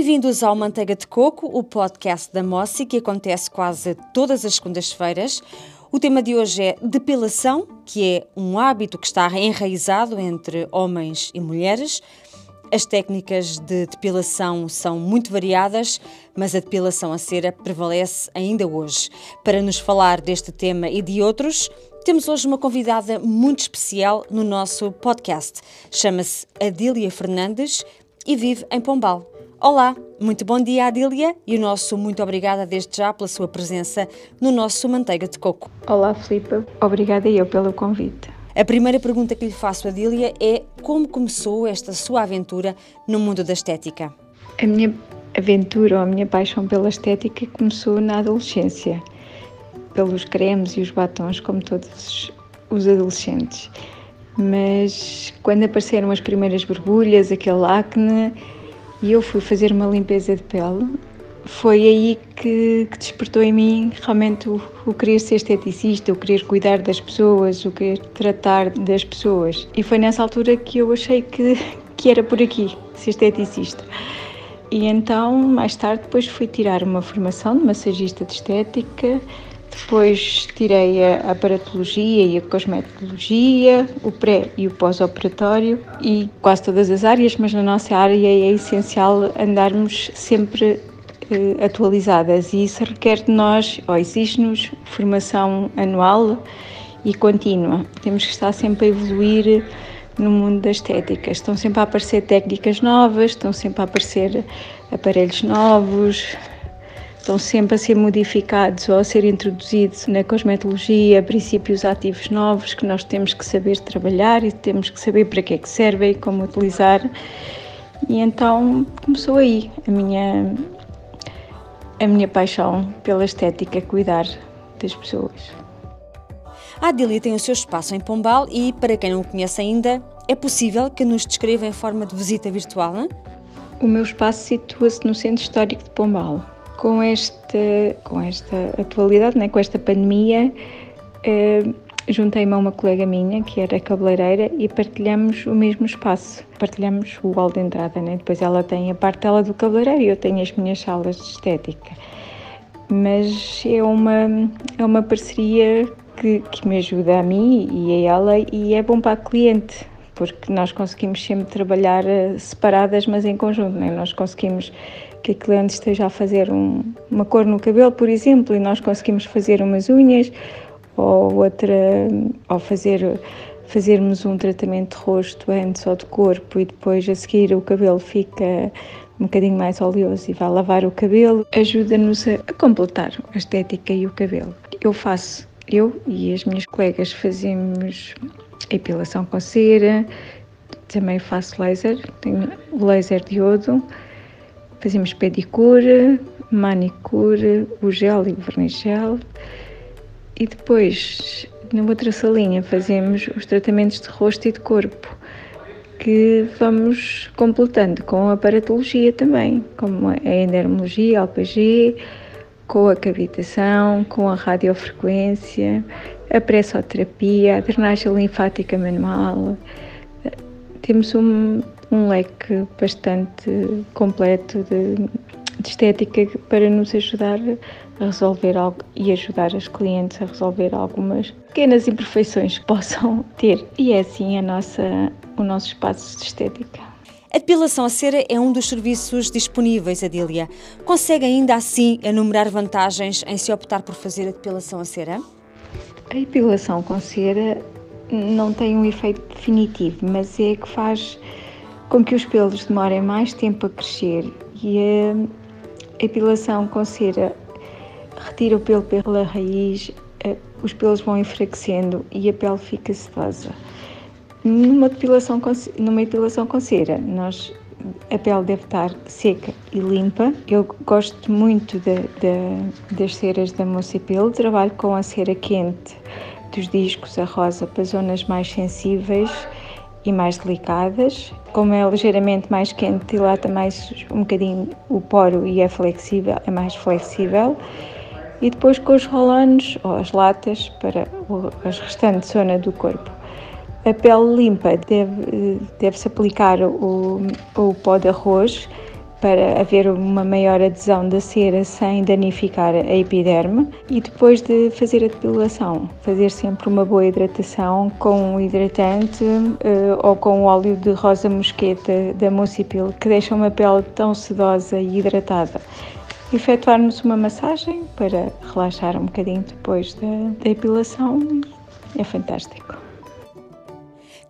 Bem-vindos ao Manteiga de Coco, o podcast da Mossi, que acontece quase todas as segundas-feiras. O tema de hoje é depilação, que é um hábito que está enraizado entre homens e mulheres. As técnicas de depilação são muito variadas, mas a depilação a cera prevalece ainda hoje. Para nos falar deste tema e de outros, temos hoje uma convidada muito especial no nosso podcast. Chama-se Adília Fernandes e vive em Pombal. Olá, muito bom dia, Adília, e o nosso muito obrigada desde já pela sua presença no nosso Manteiga de Coco. Olá, Filipe. Obrigada eu pelo convite. A primeira pergunta que lhe faço, Adília, é como começou esta sua aventura no mundo da estética? A minha aventura ou a minha paixão pela estética começou na adolescência, pelos cremes e os batons, como todos os adolescentes. Mas quando apareceram as primeiras borbulhas, aquele acne, e eu fui fazer uma limpeza de pele, foi aí que, que despertou em mim realmente o, o, querer ser esteticista, o querer cuidar das pessoas, o querer tratar das pessoas. E foi nessa altura que eu achei que, que era por aqui, ser esteticista. E então, mais tarde, depois fui tirar uma formação de massagista de estética, depois tirei a aparatologia e a cosmetologia, o pré e o pós-operatório e quase todas as áreas, mas na nossa área é essencial andarmos sempre eh, atualizadas e isso requer de nós, ou exige-nos, formação anual e contínua. Temos que estar sempre a evoluir no mundo da estética. Estão sempre a aparecer técnicas novas, estão sempre a aparecer aparelhos novos, estão sempre a ser modificados ou a ser introduzidos na cosmetologia princípios ativos novos que nós temos que saber trabalhar e temos que saber para que é que servem e como utilizar. E então começou aí a minha a minha paixão pela estética, cuidar das pessoas. A Adília tem o seu espaço em Pombal e, para quem não o conhece ainda, é possível que nos descreva em forma de visita virtual, não? O meu espaço situa-se no Centro Histórico de Pombal com esta, com esta atualidade, né, com esta pandemia, eh, juntei-me a uma colega minha, que era cabeleireira, e partilhamos o mesmo espaço. Partilhamos o hall de entrada, né? Depois ela tem a parte dela do cabeleireiro e eu tenho as minhas salas de estética. Mas é uma, é uma parceria que, que me ajuda a mim e a ela e é bom para a cliente, porque nós conseguimos sempre trabalhar eh, separadas, mas em conjunto, né? Nós conseguimos que a cliente esteja a fazer um, uma cor no cabelo, por exemplo, e nós conseguimos fazer umas unhas ou outra, ou fazer fazermos um tratamento de rosto antes ou de corpo e depois a seguir o cabelo fica um bocadinho mais oleoso e vai lavar o cabelo, ajuda-nos a, completar a estética e o cabelo. Eu faço, eu e as minhas colegas fazemos epilação com cera, também faço laser, tenho laser de iodo, Fazemos pedicure, manicure, o gel e o verniz gel. E depois, na outra salinha, fazemos os tratamentos de rosto e de corpo, que vamos completando com a aparatologia também, como a endermologia, a ALPG, com a cavitação, com a radiofrequência, a pressoterapia, a drenagem linfática manual. Temos um, um leque bastante completo de, de estética para nos ajudar a resolver algo e ajudar as clientes a resolver algumas pequenas imperfeições que possam ter. E é assim a nossa, o nosso espaço de estética. A depilação a cera é um dos serviços disponíveis, Adília. Consegue ainda assim enumerar vantagens em se optar por fazer a depilação a cera? A depilação com cera não tem um efeito definitivo, mas é que faz com que os pelos demorem mais tempo a crescer e a epilação com cera retira o pelo pela raiz, os pelos vão enfraquecendo e a pele fica sedosa. Numa depilação com, numa epilação com cera, nós a pele deve estar seca e limpa. Eu gosto muito de, de, das ceras da Mocipil, trabalho com a cera quente dos discos a rosa para zonas mais sensíveis e mais delicadas. Como é ligeiramente mais quente, dilata mais um bocadinho o poro e é flexível, é mais flexível. E depois com os rolanos ou as latas para a restante zona do corpo. A pele limpa deve-se deve aplicar o, o pó de arroz para haver uma maior adesão da cera sem danificar a epiderme e depois de fazer a depilação, fazer sempre uma boa hidratação com um hidratante uh, ou com óleo de rosa mosqueta da Mucipil que deixa uma pele tão sedosa e hidratada. Efetuarmos uma massagem para relaxar um bocadinho depois da, da epilação é fantástico.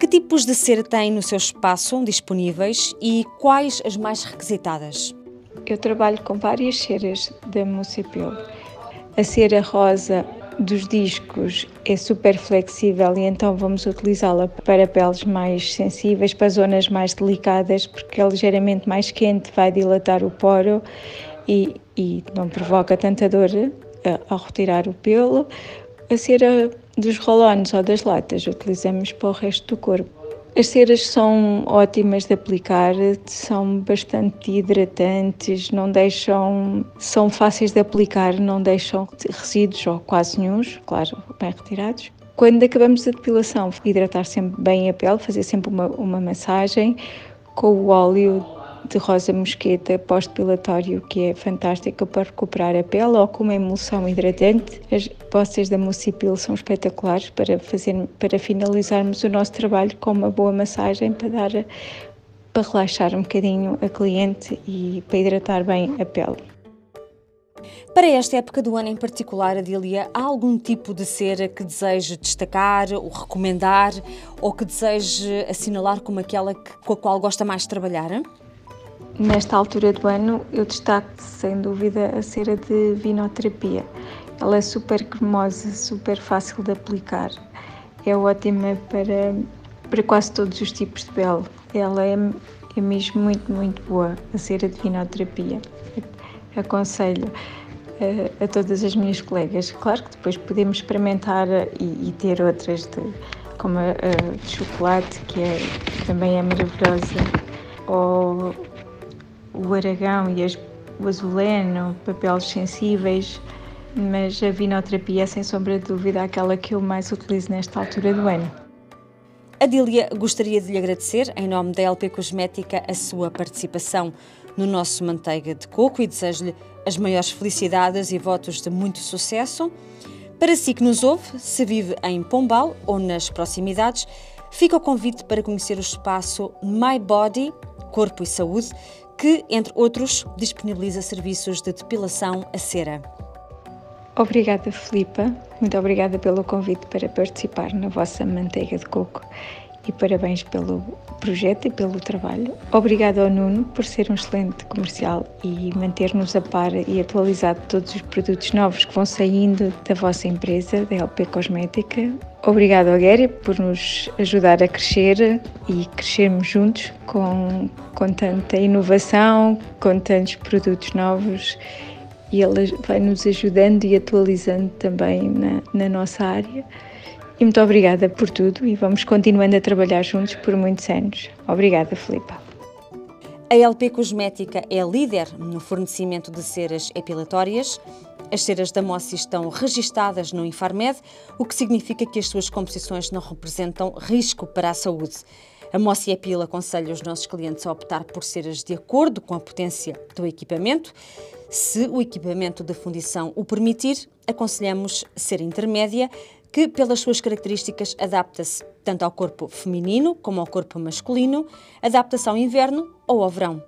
Que tipos de cera tem no seu espaço disponíveis e quais as mais requisitadas? Eu trabalho com várias ceras da Mucipil. A cera rosa dos discos é super flexível e então vamos utilizá-la para peles mais sensíveis, para zonas mais delicadas, porque é ligeiramente mais quente, vai dilatar o poro e, e não provoca tanta dor eh, ao retirar o pelo. A cera dos rolões ou das latas utilizamos para o resto do corpo. As ceras são ótimas de aplicar, são bastante hidratantes, não deixam, são fáceis de aplicar, não deixam resíduos ou quase nenhum, claro, bem retirados. Quando acabamos a depilação, hidratar sempre bem a pele, fazer sempre uma, uma massagem com o óleo de rosa mosqueta pós-depilatório que é fantástico para recuperar a pele ou com uma emulsão hidratante. As postas da Mucipil são espetaculares para, fazer, para finalizarmos o nosso trabalho com uma boa massagem para dar para relaxar um bocadinho a cliente e para hidratar bem a pele. Para esta época do ano em particular, Adília, há algum tipo de cera que deseje destacar ou recomendar ou que deseje assinalar como aquela que, com a qual gosta mais de trabalhar? Nesta altura do ano, eu destaco sem dúvida a cera de vinoterapia. Ela é super cremosa, super fácil de aplicar. É ótima para, para quase todos os tipos de pele. Ela é, é mesmo muito, muito boa, a cera de vinoterapia. Aconselho a, a todas as minhas colegas. Claro que depois podemos experimentar e, e ter outras, de, como a, a de chocolate, que é, também é maravilhosa, ou o aragão e as, o azuleno, papéis sensíveis, mas a vinoterapia é sem sombra de dúvida aquela que eu mais utilizo nesta altura do ano. Adília, gostaria de lhe agradecer, em nome da LP Cosmética, a sua participação no nosso Manteiga de Coco e desejo-lhe as maiores felicidades e votos de muito sucesso. Para si que nos ouve, se vive em Pombal ou nas proximidades, fica o convite para conhecer o espaço My Body, Corpo e Saúde, que, entre outros, disponibiliza serviços de depilação a cera. Obrigada, Filipa. Muito obrigada pelo convite para participar na vossa manteiga de coco e parabéns pelo projeto e pelo trabalho. Obrigada ao Nuno por ser um excelente comercial e manter-nos a par e atualizado todos os produtos novos que vão saindo da vossa empresa, da LP Cosmética. Obrigada ao Gary por nos ajudar a crescer e crescermos juntos com, com tanta inovação, com tantos produtos novos e ele vai nos ajudando e atualizando também na, na nossa área. E muito obrigada por tudo e vamos continuando a trabalhar juntos por muitos anos. Obrigada, Filipa. A LP Cosmética é líder no fornecimento de ceras epilatórias. As ceras da Mossi estão registadas no Infarmed, o que significa que as suas composições não representam risco para a saúde. A Mossi Epil aconselha os nossos clientes a optar por ceras de acordo com a potência do equipamento. Se o equipamento de fundição o permitir, aconselhamos ser intermédia, que, pelas suas características, adapta-se tanto ao corpo feminino como ao corpo masculino, adapta-se ao inverno ou ao verão.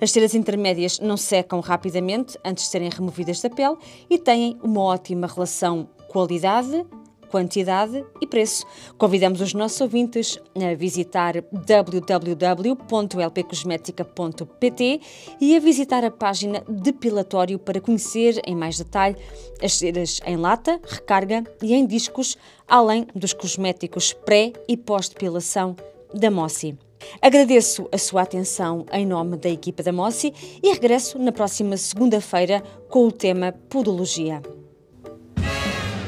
As ceras intermédias não secam rapidamente antes de serem removidas da pele e têm uma ótima relação qualidade quantidade e preço. Convidamos os nossos ouvintes a visitar www.lpcosmetica.pt e a visitar a página Depilatório para conhecer em mais detalhe as ceras em lata, recarga e em discos, além dos cosméticos pré e pós-depilação da Mossi. Agradeço a sua atenção em nome da equipa da Mossi e regresso na próxima segunda-feira com o tema Podologia.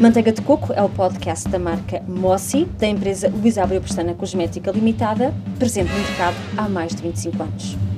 Manteiga de Coco é o podcast da marca Mossi, da empresa Luís Abreu Pestana Cosmética Limitada, presente no mercado há mais de 25 anos.